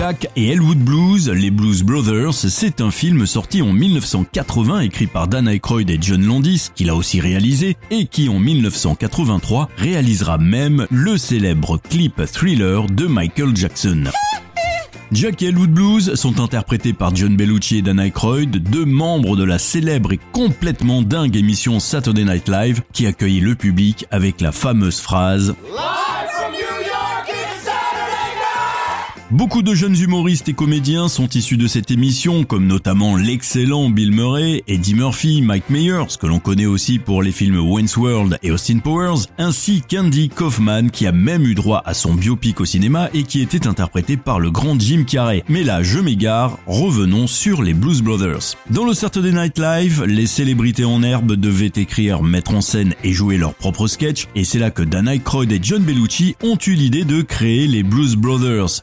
Jack et Elwood Blues, les Blues Brothers, c'est un film sorti en 1980 écrit par Dan Aykroyd et John Landis, qu'il a aussi réalisé, et qui en 1983 réalisera même le célèbre clip thriller de Michael Jackson. Jack et Elwood Blues sont interprétés par John Bellucci et Dan Aykroyd, deux membres de la célèbre et complètement dingue émission Saturday Night Live qui accueillait le public avec la fameuse phrase Beaucoup de jeunes humoristes et comédiens sont issus de cette émission, comme notamment l'excellent Bill Murray, Eddie Murphy, Mike Myers, que l'on connaît aussi pour les films Wayne's World et Austin Powers, ainsi qu'Andy Kaufman, qui a même eu droit à son biopic au cinéma et qui était interprété par le grand Jim Carrey. Mais là, je m'égare, revenons sur les Blues Brothers. Dans le Saturday Night Live, les célébrités en herbe devaient écrire, mettre en scène et jouer leurs propres sketchs, et c'est là que Dan Aykroyd et John Bellucci ont eu l'idée de créer les Blues Brothers.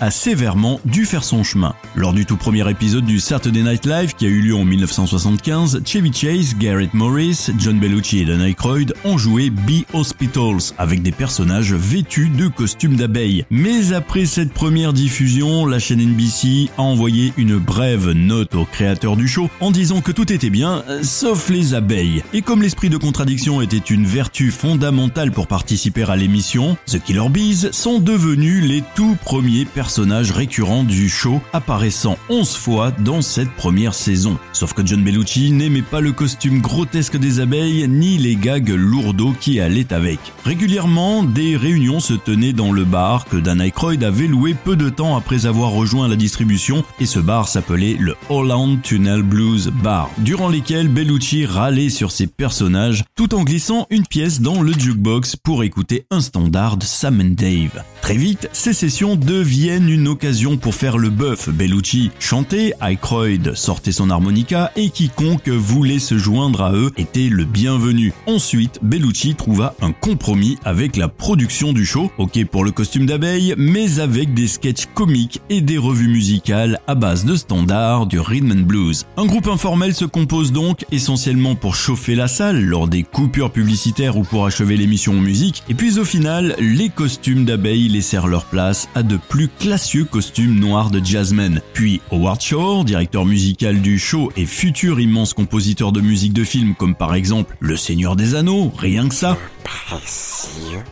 A sévèrement dû faire son chemin. Lors du tout premier épisode du Saturday Night Live qui a eu lieu en 1975, Chevy Chase, Garrett Morris, John Bellucci et Dan Aykroyd ont joué Be Hospitals avec des personnages vêtus de costumes d'abeilles. Mais après cette première diffusion, la chaîne NBC a envoyé une brève note aux créateurs du show en disant que tout était bien, sauf les abeilles. Et comme l'esprit de contradiction était une vertu fondamentale pour participer à l'émission, The Killer Bees sont devenus les tout premiers personnages récurrents du show, apparaissant 11 fois dans cette première saison. Sauf que John Bellucci n'aimait pas le costume grotesque des abeilles, ni les gags lourdeaux qui allaient avec. Régulièrement, des réunions se tenaient dans le bar que Dan Aykroyd avait loué peu de temps après avoir rejoint la distribution, et ce bar s'appelait le Holland Tunnel Blues Bar, durant lesquels Bellucci râlait sur ses personnages, tout en glissant une pièce dans le jukebox pour écouter un standard de Sam and Dave. Très vite, ces sessions deviennent une occasion pour faire le bœuf. Bellucci chantait, Aykroyd sortait son harmonica et quiconque voulait se joindre à eux était le bienvenu. Ensuite, Bellucci trouva un compromis avec la production du show, ok pour le costume d'abeille, mais avec des sketchs comiques et des revues musicales à base de standards du rhythm and blues. Un groupe informel se compose donc essentiellement pour chauffer la salle lors des coupures publicitaires ou pour achever l'émission en musique, et puis au final, les costumes d'abeille laissèrent leur place à de plus classieux costumes noirs de jazzmen. Puis Howard Shore, directeur musical du show et futur immense compositeur de musique de film comme par exemple Le Seigneur des Anneaux, rien que ça,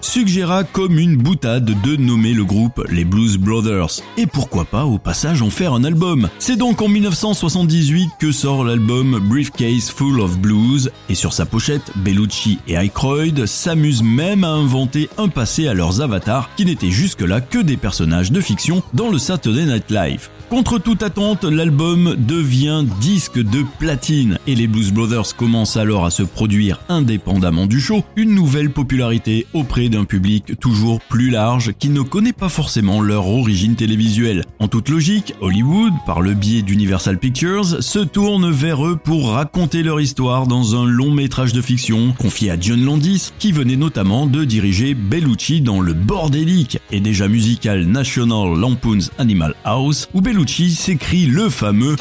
suggéra comme une boutade de nommer le groupe les Blues Brothers. Et pourquoi pas au passage en faire un album C'est donc en 1978 que sort l'album Briefcase Full of Blues et sur sa pochette, Bellucci et Aykroyd s'amusent même à inventer un passé à leurs avatars qui n'étaient jusque-là que des personnages fiction dans le Saturday Night Live. Contre toute attente, l'album devient disque de platine et les Blues Brothers commencent alors à se produire indépendamment du show, une nouvelle popularité auprès d'un public toujours plus large qui ne connaît pas forcément leur origine télévisuelle. En toute logique, Hollywood, par le biais d'Universal Pictures, se tourne vers eux pour raconter leur histoire dans un long métrage de fiction confié à John Landis, qui venait notamment de diriger Bellucci dans le bordélique et déjà musical National Lampoon's Animal House, où Bellucci s'écrit le fameux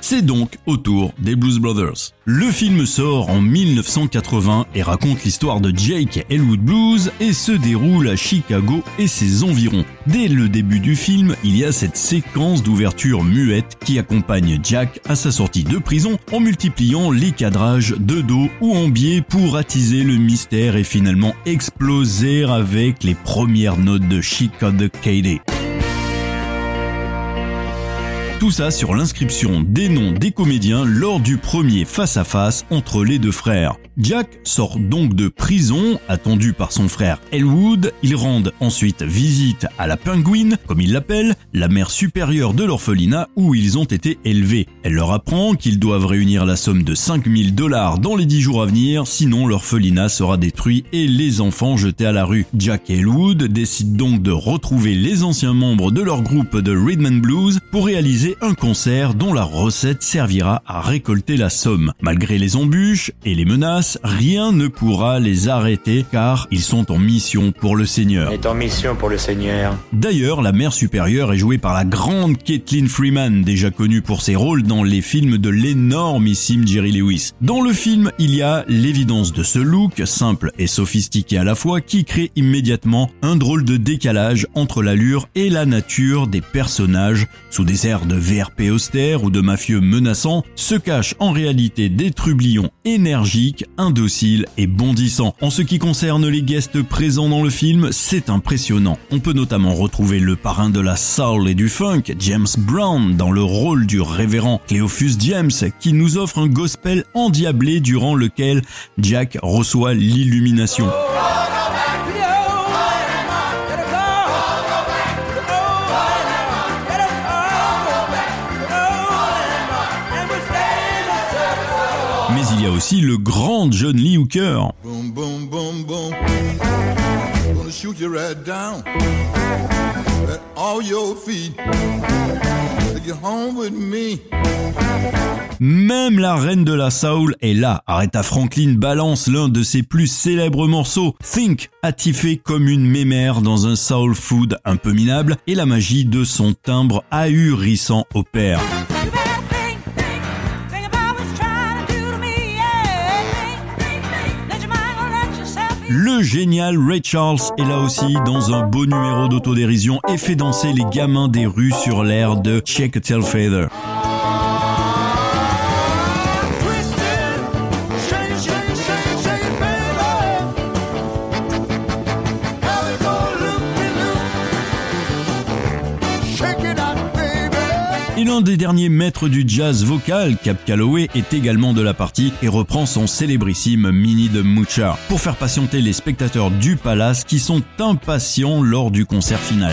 c'est donc au tour des Blues Brothers. Le film sort en 1980 et raconte l'histoire de Jake Elwood Blues et se déroule à Chicago et ses environs. Dès le début du film, il y a cette séquence d'ouverture muette qui accompagne Jack à sa sortie de prison en multipliant les cadrages de dos ou en biais pour attiser le mystère et finalement exploser avec les premières notes de Chicago KD. Tout ça sur l'inscription des noms des comédiens lors du premier face-à-face entre les deux frères. Jack sort donc de prison, attendu par son frère Elwood. Ils rendent ensuite visite à la Penguin, comme ils l'appellent, la mère supérieure de l'orphelinat où ils ont été élevés. Elle leur apprend qu'ils doivent réunir la somme de 5000 dollars dans les 10 jours à venir, sinon l'orphelinat sera détruit et les enfants jetés à la rue. Jack et Elwood décident donc de retrouver les anciens membres de leur groupe de Rhythm and Blues pour réaliser organiser un concert dont la recette servira à récolter la somme. Malgré les embûches et les menaces, rien ne pourra les arrêter car ils sont en mission pour le Seigneur. est en mission pour le Seigneur. D'ailleurs, la mère supérieure est jouée par la grande Kathleen Freeman, déjà connue pour ses rôles dans les films de l'énormissime Jerry Lewis. Dans le film, il y a l'évidence de ce look, simple et sophistiqué à la fois, qui crée immédiatement un drôle de décalage entre l'allure et la nature des personnages. Sous des airs de VRP austère ou de mafieux menaçants, se cachent en réalité des trublions énergiques, indociles et bondissants. En ce qui concerne les guests présents dans le film, c'est impressionnant. On peut notamment retrouver le parrain de la soul et du funk, James Brown, dans le rôle du révérend Cleophus James, qui nous offre un gospel endiablé durant lequel Jack reçoit l'illumination. Y a aussi le grand John Lee Hooker. Boom, boom, boom, boom. Gonna shoot you right down. At all your feet. Take you home with me. Même la reine de la soul est là. Aretha Franklin balance l'un de ses plus célèbres morceaux. Think, attifé comme une mémère dans un soul food un peu minable et la magie de son timbre ahurissant opère. Le génial Ray Charles est là aussi dans un beau numéro d'autodérision et fait danser les gamins des rues sur l'air de Check a Tail Feather. L'un des derniers maîtres du jazz vocal, Cap Calloway, est également de la partie et reprend son célébrissime Mini de Mucha pour faire patienter les spectateurs du palace qui sont impatients lors du concert final.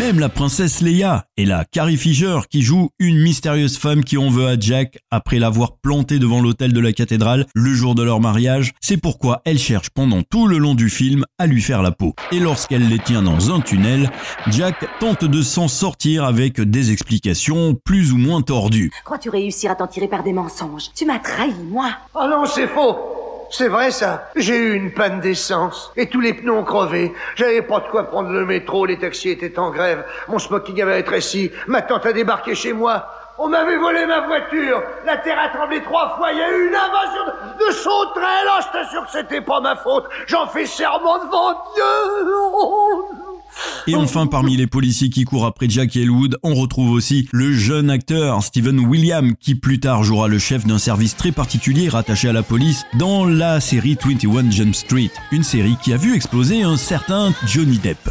Même la princesse Leia est là, Carrie Fisher, qui joue une mystérieuse femme qui en veut à Jack après l'avoir planté devant l'autel de la cathédrale le jour de leur mariage. C'est pourquoi elle cherche pendant tout le long du film à lui faire la peau. Et lorsqu'elle les tient dans un tunnel, Jack tente de s'en sortir avec des explications plus ou moins tordues. Crois-tu réussir à t'en tirer par des mensonges? Tu m'as trahi, moi Oh non, c'est faux C'est vrai ça. J'ai eu une panne d'essence et tous les pneus ont crevé. J'avais pas de quoi prendre le métro, les taxis étaient en grève, mon smoking avait rétréci, ma tante a débarqué chez moi. On m'avait volé ma voiture, la terre a tremblé trois fois, il y a eu une invasion de, de sauterelles, oh, je t'assure que c'était pas ma faute, j'en fais serment devant Dieu. Et enfin, parmi les policiers qui courent après Jack Elwood, on retrouve aussi le jeune acteur Steven William, qui plus tard jouera le chef d'un service très particulier rattaché à la police dans la série 21 Jump Street, une série qui a vu exploser un certain Johnny Depp.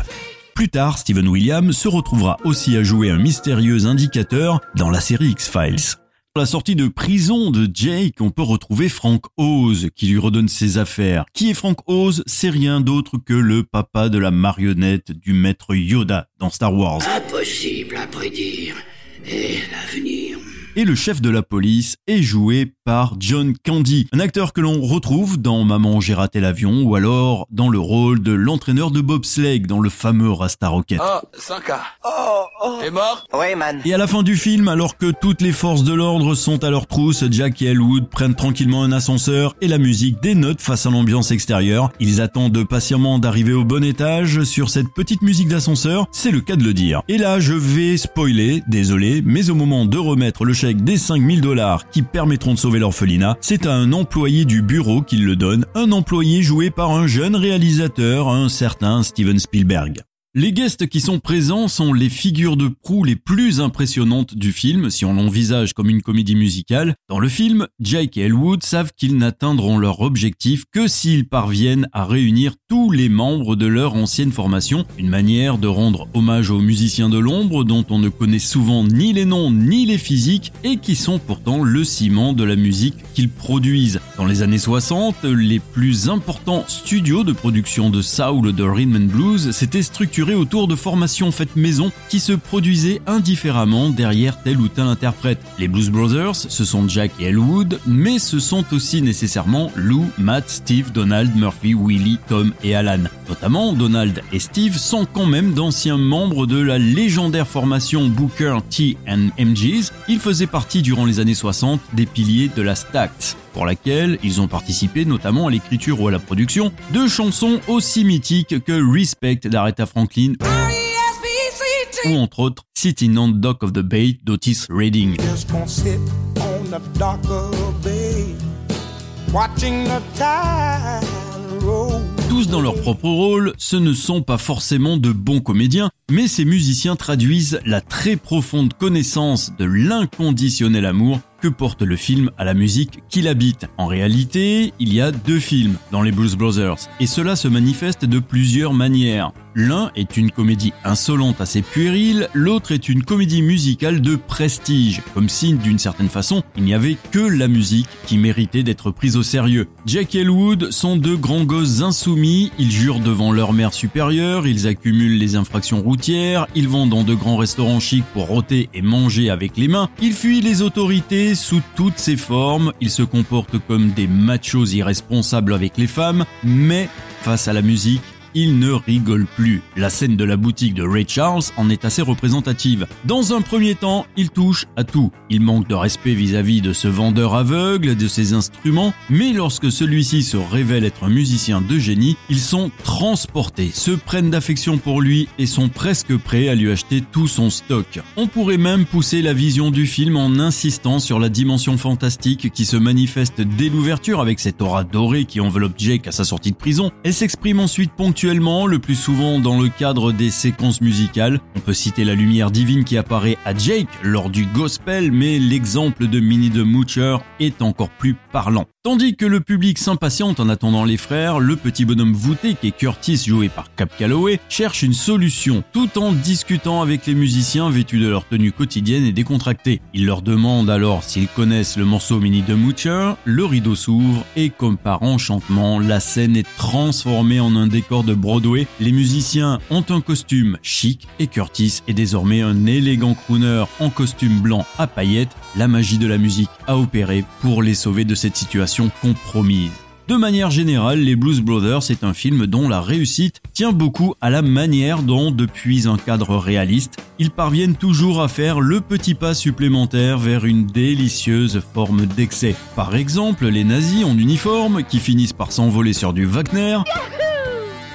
Plus tard, Steven William se retrouvera aussi à jouer un mystérieux indicateur dans la série X-Files. La sortie de prison de Jake, on peut retrouver Frank Oz qui lui redonne ses affaires. Qui est Frank Oz C'est rien d'autre que le papa de la marionnette du maître Yoda dans Star Wars. Impossible à prédire. Et l'avenir. Et le chef de la police est joué par John Candy, un acteur que l'on retrouve dans Maman j'ai raté l'avion ou alors dans le rôle de l'entraîneur de bobsleigh dans le fameux Rasta Rocket. Oh, 100K. Oh, T'es mort? Ouais, man. Et à la fin du film, alors que toutes les forces de l'ordre sont à leur trousse, Jack et Elwood prennent tranquillement un ascenseur et la musique dénote face à l'ambiance extérieure. Ils attendent patiemment d'arriver au bon étage sur cette petite musique d'ascenseur, c'est le cas de le dire. Et là, je vais spoiler, désolé, mais au moment de remettre le chèque des 5000 dollars qui permettront de sauver c'est à un employé du bureau qu'il le donne, un employé joué par un jeune réalisateur, un certain Steven Spielberg. Les guests qui sont présents sont les figures de proue les plus impressionnantes du film, si on l'envisage comme une comédie musicale. Dans le film, Jake et Elwood savent qu'ils n'atteindront leur objectif que s'ils parviennent à réunir tous les membres de leur ancienne formation, une manière de rendre hommage aux musiciens de l'ombre dont on ne connaît souvent ni les noms ni les physiques et qui sont pourtant le ciment de la musique qu'ils produisent. Dans les années 60, les plus importants studios de production de soul, de rhythm and blues s'étaient structurés autour de formations faites maison qui se produisaient indifféremment derrière tel ou tel interprète. Les Blues Brothers, ce sont Jack et Elwood, mais ce sont aussi nécessairement Lou, Matt, Steve, Donald, Murphy, Willie, Tom et Alan. Notamment, Donald et Steve sont quand même d'anciens membres de la légendaire formation Booker T and MGs. Ils faisaient partie durant les années 60 des piliers de la Stax pour laquelle ils ont participé notamment à l'écriture ou à la production de chansons aussi mythiques que Respect d'Aretha Franklin ou entre autres Sitting on the Dock of the Bay d'Otis Redding. Tous dans leur propre rôle, ce ne sont pas forcément de bons comédiens, mais ces musiciens traduisent la très profonde connaissance de l'inconditionnel amour que porte le film à la musique qu'il habite. En réalité, il y a deux films dans les Blues Brothers, et cela se manifeste de plusieurs manières. L'un est une comédie insolente assez puérile, l'autre est une comédie musicale de prestige, comme si d'une certaine façon il n'y avait que la musique qui méritait d'être prise au sérieux. Jack et Elwood sont deux grands gosses insoumis, ils jurent devant leur mère supérieure, ils accumulent les infractions routières, ils vont dans de grands restaurants chics pour rôter et manger avec les mains, ils fuient les autorités sous toutes ses formes, ils se comportent comme des machos irresponsables avec les femmes, mais face à la musique, il ne rigole plus. La scène de la boutique de Ray Charles en est assez représentative. Dans un premier temps, il touche à tout. Il manque de respect vis-à-vis de ce vendeur aveugle, de ses instruments, mais lorsque celui-ci se révèle être un musicien de génie, ils sont transportés, se prennent d'affection pour lui et sont presque prêts à lui acheter tout son stock. On pourrait même pousser la vision du film en insistant sur la dimension fantastique qui se manifeste dès l'ouverture avec cette aura dorée qui enveloppe Jake à sa sortie de prison. Elle s'exprime ensuite ponctuellement le plus souvent dans le cadre des séquences musicales. On peut citer la lumière divine qui apparaît à Jake lors du gospel, mais l'exemple de Minnie the Moocher est encore plus parlant. Tandis que le public s'impatiente en attendant les frères, le petit bonhomme voûté qui est Curtis joué par Cap Calloway cherche une solution tout en discutant avec les musiciens vêtus de leur tenue quotidienne et décontractée. Il leur demande alors s'ils connaissent le morceau Minnie the Moocher, le rideau s'ouvre et comme par enchantement, la scène est transformée en un décor de Broadway. Les musiciens ont un costume chic et Curtis est désormais un élégant crooner en costume blanc à paillettes. La magie de la musique a opéré pour les sauver de cette situation compromise. De manière générale, Les Blues Brothers est un film dont la réussite tient beaucoup à la manière dont, depuis un cadre réaliste, ils parviennent toujours à faire le petit pas supplémentaire vers une délicieuse forme d'excès. Par exemple, les nazis en uniforme qui finissent par s'envoler sur du Wagner,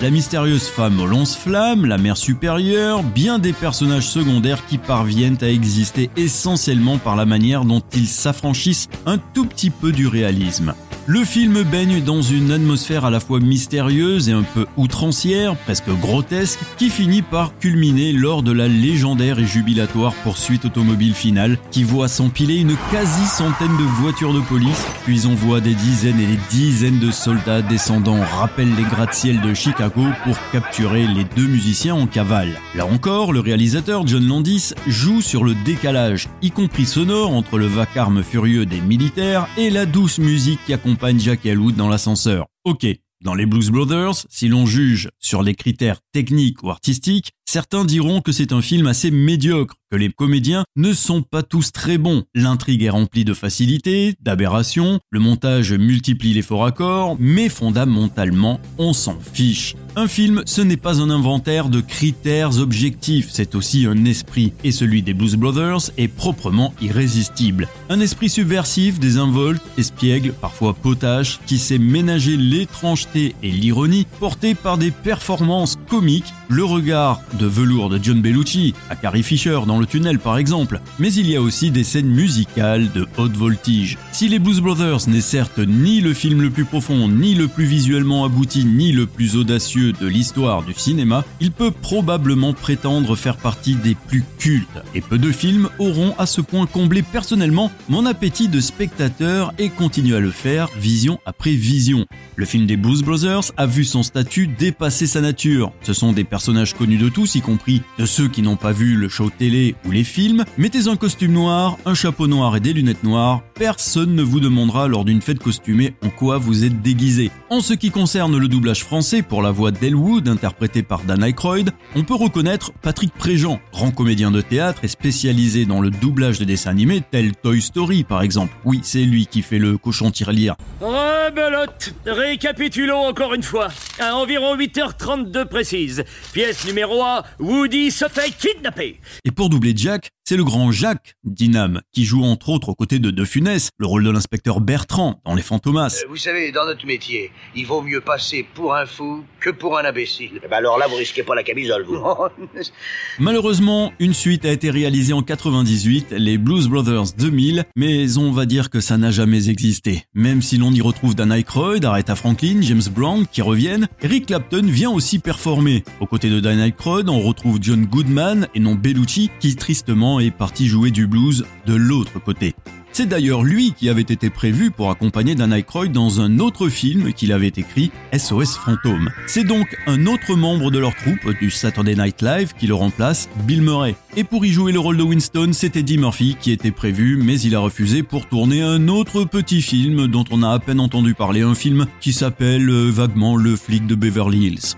la mystérieuse femme aux lance-flammes, la mère supérieure, bien des personnages secondaires qui parviennent à exister essentiellement par la manière dont ils s'affranchissent un tout petit peu du réalisme. Le film baigne dans une atmosphère à la fois mystérieuse et un peu outrancière, presque grotesque, qui finit par culminer lors de la légendaire et jubilatoire poursuite automobile finale qui voit s'empiler une quasi-centaine de voitures de police, puis on voit des dizaines et des dizaines de soldats descendant rappellent les gratte-ciel de Chicago pour capturer les deux musiciens en cavale. Là encore, le réalisateur John Landis joue sur le décalage, y compris sonore, entre le vacarme furieux des militaires et la douce musique qui accompagne Jack et dans l'ascenseur. Ok, dans les Blues Brothers, si l'on juge sur les critères techniques ou artistiques, certains diront que c'est un film assez médiocre, que les comédiens ne sont pas tous très bons. L'intrigue est remplie de facilité, d'aberrations, le montage multiplie les faux raccords, mais fondamentalement, on s'en fiche. Un film, ce n'est pas un inventaire de critères objectifs, c'est aussi un esprit, et celui des Blues Brothers est proprement irrésistible. Un esprit subversif, désinvolte, espiègle, parfois potache, qui sait ménager l'étrangeté et l'ironie, porté par des performances comiques, le regard de velours de John Bellucci, à Carrie Fisher dans le tunnel par exemple, mais il y a aussi des scènes musicales de haute voltige. Si les Blues Brothers n'est certes ni le film le plus profond, ni le plus visuellement abouti, ni le plus audacieux de l'histoire du cinéma, il peut probablement prétendre faire partie des plus cultes. Et peu de films auront à ce point comblé personnellement mon appétit de spectateur et continue à le faire vision après vision. Le film des Blues Brothers a vu son statut dépasser sa nature. Ce sont des personnages connus de tous, y compris de ceux qui n'ont pas vu le show télé ou les films. Mettez un costume noir, un chapeau noir et des lunettes noires, personne ne vous demandera lors d'une fête costumée en quoi vous êtes déguisé. En ce qui concerne le doublage français pour la voix d'Elwood, interprété par Dan Aykroyd, on peut reconnaître Patrick Préjean, grand comédien de théâtre et spécialisé dans le doublage de dessins animés tels Toy Story par exemple. Oui, c'est lui qui fait le cochon tirelire. Rebelote Récapitulons encore une fois. À environ 8h32 précise. Pièce numéro 1, Woody se fait kidnapper. Et pour doubler Jack, c'est le grand Jacques Dinam, qui joue entre autres aux côtés de De Funès, le rôle de l'inspecteur Bertrand dans Les Fantomas. Euh, Vous savez, dans notre métier, il vaut mieux passer pour un fou que pour un imbécile. Eh ben alors là, vous risquez pas la camisole, vous. Malheureusement, une suite a été réalisée en 98, les Blues Brothers 2000, mais on va dire que ça n'a jamais existé. Même si l'on y retrouve Dan Aykroyd, Aretha Franklin, James Brown qui reviennent, Eric Clapton vient aussi performer. Aux côtés de Dan Aykroyd, on retrouve John Goodman et non Bellucci qui tristement est parti jouer du blues de l'autre côté. C'est d'ailleurs lui qui avait été prévu pour accompagner Dan Aykroyd dans un autre film qu'il avait écrit, SOS Fantôme. C'est donc un autre membre de leur troupe du Saturday Night Live qui le remplace, Bill Murray. Et pour y jouer le rôle de Winston, c'était Eddie Murphy qui était prévu, mais il a refusé pour tourner un autre petit film dont on a à peine entendu parler, un film qui s'appelle euh, vaguement Le flic de Beverly Hills.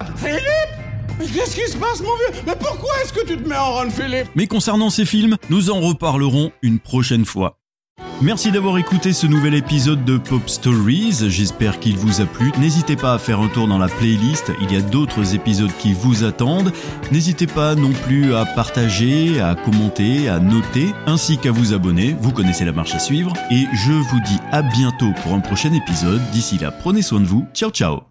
Mais qu'est-ce qui se passe, mon vieux? Mais pourquoi est-ce que tu te mets en run, Philippe? Mais concernant ces films, nous en reparlerons une prochaine fois. Merci d'avoir écouté ce nouvel épisode de Pop Stories, j'espère qu'il vous a plu. N'hésitez pas à faire un tour dans la playlist, il y a d'autres épisodes qui vous attendent. N'hésitez pas non plus à partager, à commenter, à noter, ainsi qu'à vous abonner, vous connaissez la marche à suivre. Et je vous dis à bientôt pour un prochain épisode, d'ici là prenez soin de vous, ciao ciao